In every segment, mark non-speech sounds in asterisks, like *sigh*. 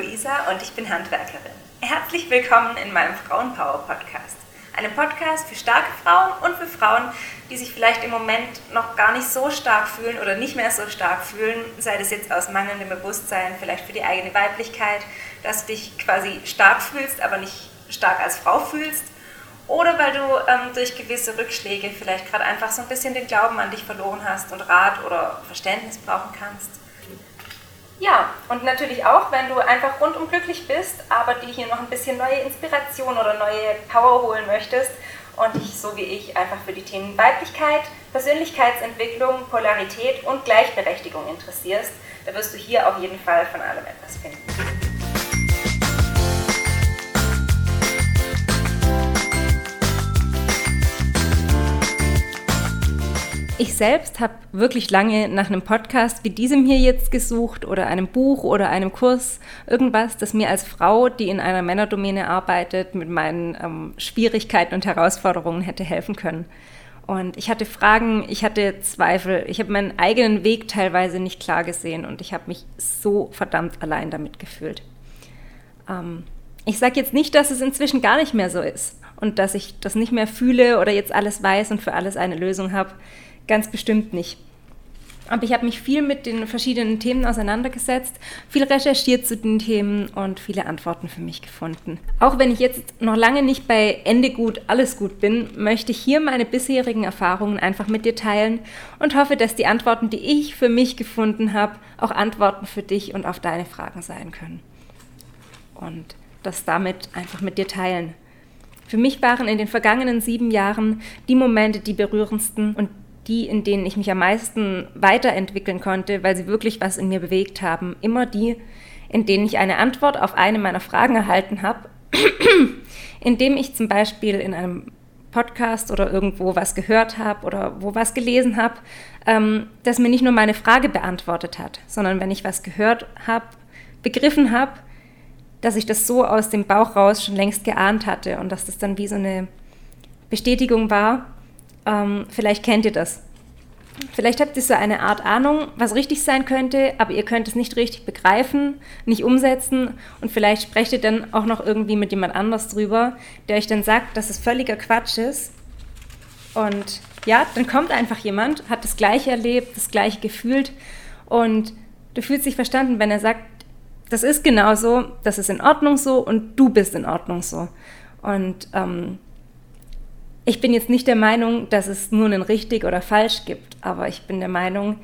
Luisa und ich bin Handwerkerin. Herzlich willkommen in meinem Frauenpower Podcast. Einem Podcast für starke Frauen und für Frauen, die sich vielleicht im Moment noch gar nicht so stark fühlen oder nicht mehr so stark fühlen, sei das jetzt aus mangelndem Bewusstsein, vielleicht für die eigene Weiblichkeit, dass du dich quasi stark fühlst, aber nicht stark als Frau fühlst oder weil du ähm, durch gewisse Rückschläge vielleicht gerade einfach so ein bisschen den Glauben an dich verloren hast und Rat oder Verständnis brauchen kannst. Ja, und natürlich auch, wenn du einfach rundum glücklich bist, aber dir hier noch ein bisschen neue Inspiration oder neue Power holen möchtest und dich so wie ich einfach für die Themen Weiblichkeit, Persönlichkeitsentwicklung, Polarität und Gleichberechtigung interessierst, da wirst du hier auf jeden Fall von allem etwas finden. Ich selbst habe wirklich lange nach einem Podcast wie diesem hier jetzt gesucht oder einem Buch oder einem Kurs, irgendwas, das mir als Frau, die in einer Männerdomäne arbeitet, mit meinen ähm, Schwierigkeiten und Herausforderungen hätte helfen können. Und ich hatte Fragen, ich hatte Zweifel, ich habe meinen eigenen Weg teilweise nicht klar gesehen und ich habe mich so verdammt allein damit gefühlt. Ähm, ich sage jetzt nicht, dass es inzwischen gar nicht mehr so ist und dass ich das nicht mehr fühle oder jetzt alles weiß und für alles eine Lösung habe. Ganz bestimmt nicht. Aber ich habe mich viel mit den verschiedenen Themen auseinandergesetzt, viel recherchiert zu den Themen und viele Antworten für mich gefunden. Auch wenn ich jetzt noch lange nicht bei Ende gut, alles gut bin, möchte ich hier meine bisherigen Erfahrungen einfach mit dir teilen und hoffe, dass die Antworten, die ich für mich gefunden habe, auch Antworten für dich und auf deine Fragen sein können. Und das damit einfach mit dir teilen. Für mich waren in den vergangenen sieben Jahren die Momente die berührendsten und die, in denen ich mich am meisten weiterentwickeln konnte, weil sie wirklich was in mir bewegt haben, immer die, in denen ich eine Antwort auf eine meiner Fragen erhalten habe, *clears throat* indem ich zum Beispiel in einem Podcast oder irgendwo was gehört habe oder wo was gelesen habe, ähm, das mir nicht nur meine Frage beantwortet hat, sondern wenn ich was gehört habe, begriffen habe, dass ich das so aus dem Bauch raus schon längst geahnt hatte und dass das dann wie so eine Bestätigung war, ähm, vielleicht kennt ihr das. Vielleicht habt ihr so eine Art Ahnung, was richtig sein könnte, aber ihr könnt es nicht richtig begreifen, nicht umsetzen und vielleicht sprecht ihr dann auch noch irgendwie mit jemand anders drüber, der euch dann sagt, dass es völliger Quatsch ist. Und ja, dann kommt einfach jemand, hat das Gleiche erlebt, das Gleiche gefühlt und du fühlst dich verstanden, wenn er sagt, das ist genau so, das ist in Ordnung so und du bist in Ordnung so. Und ähm, ich bin jetzt nicht der Meinung, dass es nur ein richtig oder falsch gibt, aber ich bin der Meinung,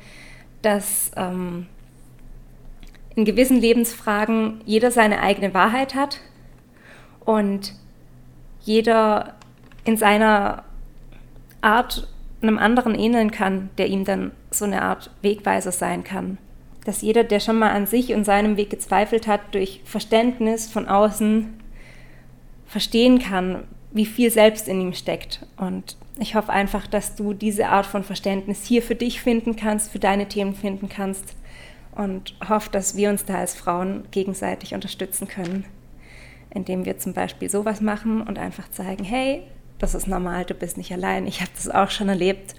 dass ähm, in gewissen Lebensfragen jeder seine eigene Wahrheit hat und jeder in seiner Art einem anderen ähneln kann, der ihm dann so eine Art Wegweiser sein kann. Dass jeder, der schon mal an sich und seinem Weg gezweifelt hat, durch Verständnis von außen verstehen kann, wie viel selbst in ihm steckt. Und ich hoffe einfach, dass du diese Art von Verständnis hier für dich finden kannst, für deine Themen finden kannst und hoffe, dass wir uns da als Frauen gegenseitig unterstützen können, indem wir zum Beispiel sowas machen und einfach zeigen, hey, das ist normal, du bist nicht allein, ich habe das auch schon erlebt.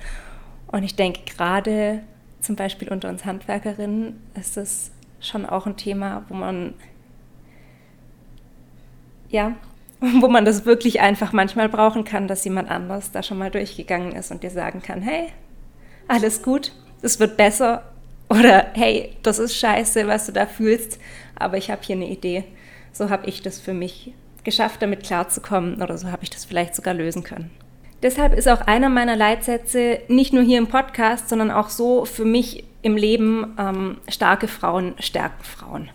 Und ich denke, gerade zum Beispiel unter uns Handwerkerinnen ist es schon auch ein Thema, wo man ja, *laughs* wo man das wirklich einfach manchmal brauchen kann, dass jemand anders da schon mal durchgegangen ist und dir sagen kann, hey, alles gut, es wird besser oder hey, das ist scheiße, was du da fühlst, aber ich habe hier eine Idee. So habe ich das für mich geschafft, damit klarzukommen oder so habe ich das vielleicht sogar lösen können. Deshalb ist auch einer meiner Leitsätze nicht nur hier im Podcast, sondern auch so für mich im Leben, ähm, starke Frauen stärken Frauen.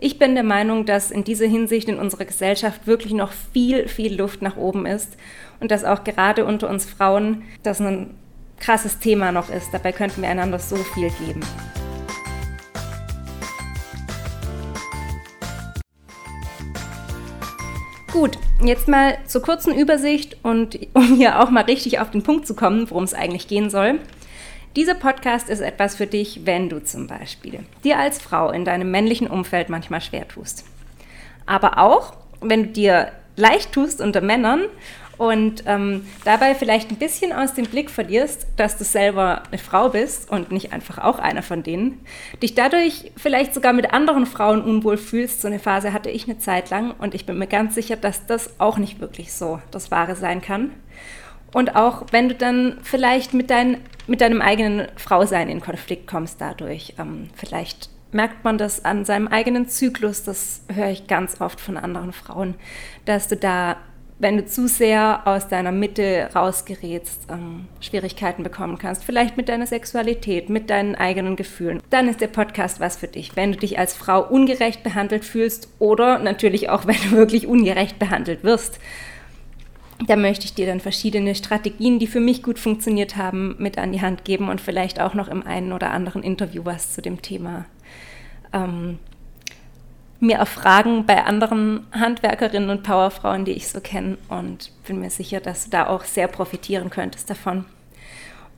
Ich bin der Meinung, dass in dieser Hinsicht in unserer Gesellschaft wirklich noch viel, viel Luft nach oben ist und dass auch gerade unter uns Frauen das ein krasses Thema noch ist. Dabei könnten wir einander so viel geben. Gut, jetzt mal zur kurzen Übersicht und *laughs* um hier auch mal richtig auf den Punkt zu kommen, worum es eigentlich gehen soll. Dieser Podcast ist etwas für dich, wenn du zum Beispiel dir als Frau in deinem männlichen Umfeld manchmal schwer tust. Aber auch, wenn du dir leicht tust unter Männern und ähm, dabei vielleicht ein bisschen aus dem Blick verlierst, dass du selber eine Frau bist und nicht einfach auch einer von denen, dich dadurch vielleicht sogar mit anderen Frauen unwohl fühlst. So eine Phase hatte ich eine Zeit lang und ich bin mir ganz sicher, dass das auch nicht wirklich so das Wahre sein kann. Und auch wenn du dann vielleicht mit, dein, mit deinem eigenen Frausein in Konflikt kommst dadurch, ähm, vielleicht merkt man das an seinem eigenen Zyklus, das höre ich ganz oft von anderen Frauen, dass du da, wenn du zu sehr aus deiner Mitte rausgerätst, ähm, Schwierigkeiten bekommen kannst. Vielleicht mit deiner Sexualität, mit deinen eigenen Gefühlen. Dann ist der Podcast was für dich. Wenn du dich als Frau ungerecht behandelt fühlst oder natürlich auch, *laughs* wenn du wirklich ungerecht behandelt wirst. Da möchte ich dir dann verschiedene Strategien, die für mich gut funktioniert haben, mit an die Hand geben und vielleicht auch noch im einen oder anderen Interview was zu dem Thema ähm, mir erfragen bei anderen Handwerkerinnen und Powerfrauen, die ich so kenne und bin mir sicher, dass du da auch sehr profitieren könntest davon.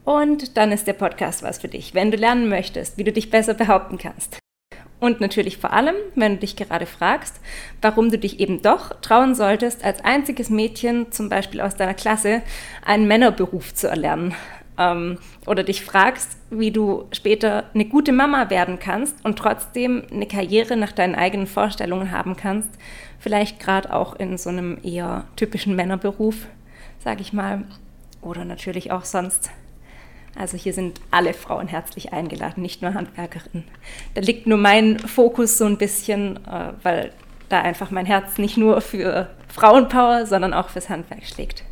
Und dann ist der Podcast was für dich, wenn du lernen möchtest, wie du dich besser behaupten kannst. Und natürlich vor allem, wenn du dich gerade fragst, warum du dich eben doch trauen solltest, als einziges Mädchen, zum Beispiel aus deiner Klasse, einen Männerberuf zu erlernen. Ähm, oder dich fragst, wie du später eine gute Mama werden kannst und trotzdem eine Karriere nach deinen eigenen Vorstellungen haben kannst, vielleicht gerade auch in so einem eher typischen Männerberuf, sage ich mal, oder natürlich auch sonst. Also hier sind alle Frauen herzlich eingeladen, nicht nur Handwerkerinnen. Da liegt nur mein Fokus so ein bisschen, äh, weil da einfach mein Herz nicht nur für Frauenpower, sondern auch fürs Handwerk schlägt.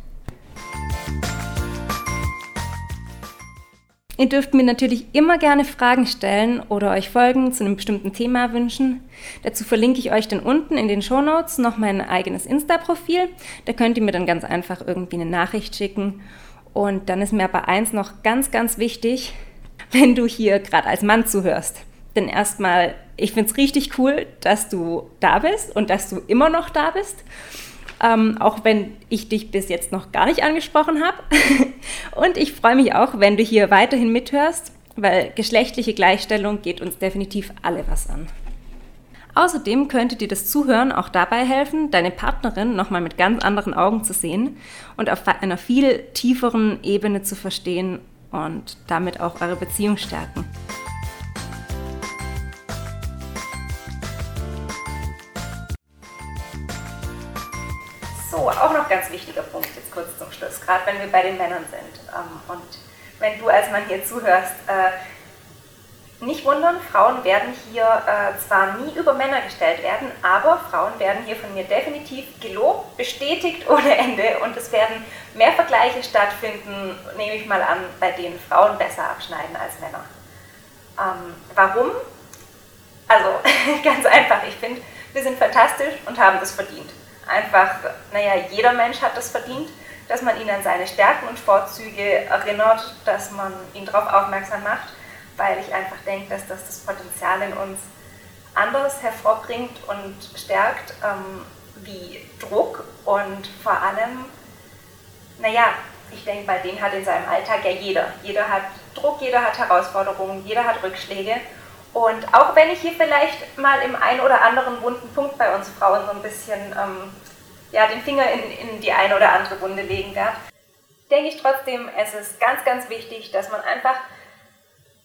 Ihr dürft mir natürlich immer gerne Fragen stellen oder euch Folgen zu einem bestimmten Thema wünschen. Dazu verlinke ich euch dann unten in den Show Notes noch mein eigenes Insta-Profil. Da könnt ihr mir dann ganz einfach irgendwie eine Nachricht schicken. Und dann ist mir aber eins noch ganz, ganz wichtig, wenn du hier gerade als Mann zuhörst. Denn erstmal, ich finde es richtig cool, dass du da bist und dass du immer noch da bist ähm, auch wenn ich dich bis jetzt noch gar nicht angesprochen habe. *laughs* Und ich freue mich auch, wenn du hier weiterhin mithörst, weil geschlechtliche Gleichstellung geht uns definitiv alle was an. Außerdem könnte dir das Zuhören auch dabei helfen, deine Partnerin nochmal mit ganz anderen Augen zu sehen und auf einer viel tieferen Ebene zu verstehen und damit auch eure Beziehung stärken. So, auch noch ganz wichtiger Punkt jetzt kurz zum Schluss, gerade wenn wir bei den Männern sind. Ähm, und wenn du als Mann hier zuhörst, äh, nicht wundern, Frauen werden hier äh, zwar nie über Männer gestellt werden, aber Frauen werden hier von mir definitiv gelobt, bestätigt ohne Ende und es werden mehr Vergleiche stattfinden, nehme ich mal an, bei denen Frauen besser abschneiden als Männer. Ähm, warum? Also *laughs* ganz einfach, ich finde, wir sind fantastisch und haben das verdient einfach, naja, jeder Mensch hat das verdient, dass man ihn an seine Stärken und Vorzüge erinnert, dass man ihn darauf aufmerksam macht, weil ich einfach denke, dass das das Potenzial in uns anders hervorbringt und stärkt, ähm, wie Druck und vor allem, naja, ich denke, bei denen hat in seinem Alltag ja jeder. Jeder hat Druck, jeder hat Herausforderungen, jeder hat Rückschläge. Und auch wenn ich hier vielleicht mal im einen oder anderen wunden Punkt bei uns Frauen so ein bisschen ähm, ja, den Finger in, in die eine oder andere Wunde legen werde, denke ich trotzdem, es ist ganz, ganz wichtig, dass man einfach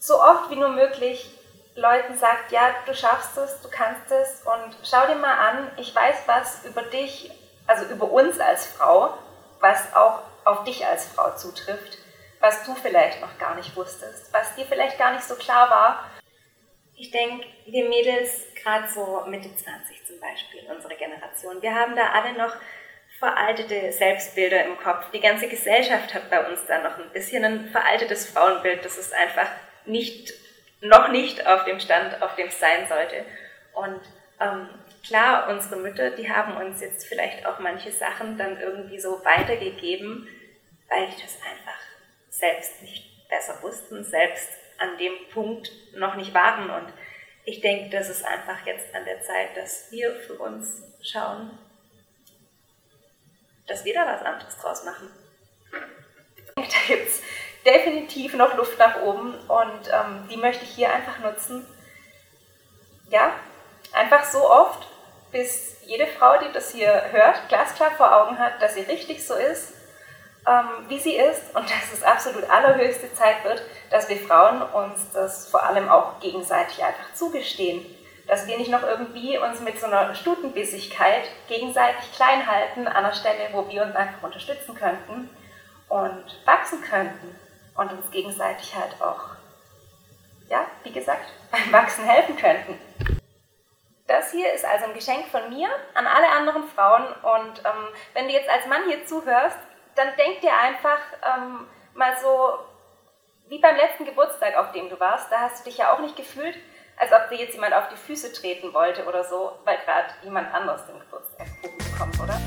so oft wie nur möglich Leuten sagt, ja, du schaffst es, du kannst es und schau dir mal an, ich weiß was über dich, also über uns als Frau, was auch auf dich als Frau zutrifft, was du vielleicht noch gar nicht wusstest, was dir vielleicht gar nicht so klar war ich denke, wir Mädels, gerade so Mitte 20 zum Beispiel, unsere Generation, wir haben da alle noch veraltete Selbstbilder im Kopf. Die ganze Gesellschaft hat bei uns da noch ein bisschen ein veraltetes Frauenbild. Das ist einfach nicht, noch nicht auf dem Stand, auf dem es sein sollte. Und ähm, klar, unsere Mütter, die haben uns jetzt vielleicht auch manche Sachen dann irgendwie so weitergegeben, weil die das einfach selbst nicht besser wussten, selbst an dem Punkt noch nicht waren. Und ich denke, das ist einfach jetzt an der Zeit, dass wir für uns schauen, dass wir da was anderes draus machen. *laughs* Da gibt es definitiv noch Luft nach oben und ähm, die möchte ich hier einfach nutzen. Ja, einfach so oft, bis jede Frau, die das hier hört, glasklar vor Augen hat, dass sie richtig so ist ähm, wie sie ist und *laughs* dass es absolut allerhöchste Zeit wird, dass wir Frauen uns das vor allem auch gegenseitig einfach zugestehen. Dass wir nicht noch irgendwie uns mit so einer Stutenbissigkeit gegenseitig klein halten an einer Stelle, wo wir uns einfach unterstützen könnten und wachsen könnten und uns gegenseitig halt auch, ja, wie gesagt, beim Wachsen helfen könnten. Das hier ist also ein Geschenk von mir an alle anderen Frauen und ähm, wenn du jetzt als Mann hier zuhörst, dann denk dir einfach ähm, mal so, wie beim letzten Geburtstag, auf dem du warst, da hast du dich ja auch nicht gefühlt, als ob dir jetzt jemand auf die Füße treten wollte oder so, weil gerade jemand anderes den Geburtstagskuchen bekommt, oder?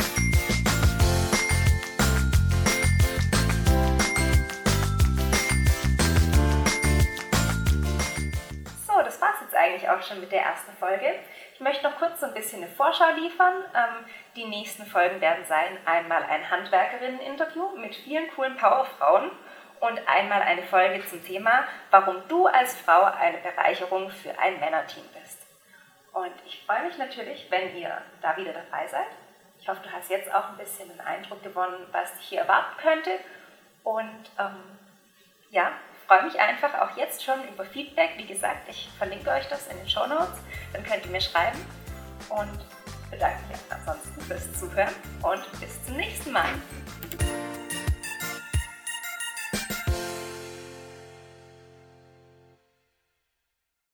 Eigentlich auch schon mit der ersten Folge. Ich möchte noch kurz so ein bisschen eine Vorschau liefern. Ähm, die nächsten Folgen werden sein einmal ein Handwerkerinnen-Interview mit vielen coolen Powerfrauen und einmal eine Folge zum Thema, warum du als Frau eine Bereicherung für ein Männerteam bist. Und ich freue mich natürlich, wenn ihr da wieder dabei seid. Ich hoffe, du hast jetzt auch ein bisschen einen Eindruck gewonnen, was dich hier erwarten könnte. Und ähm, ja, freue mich einfach auch jetzt schon über Feedback. Wie gesagt, ich verlinke euch das in den Show Notes. Dann könnt ihr mir schreiben. Und bedanke mich ansonsten fürs Zuhören und bis zum nächsten Mal.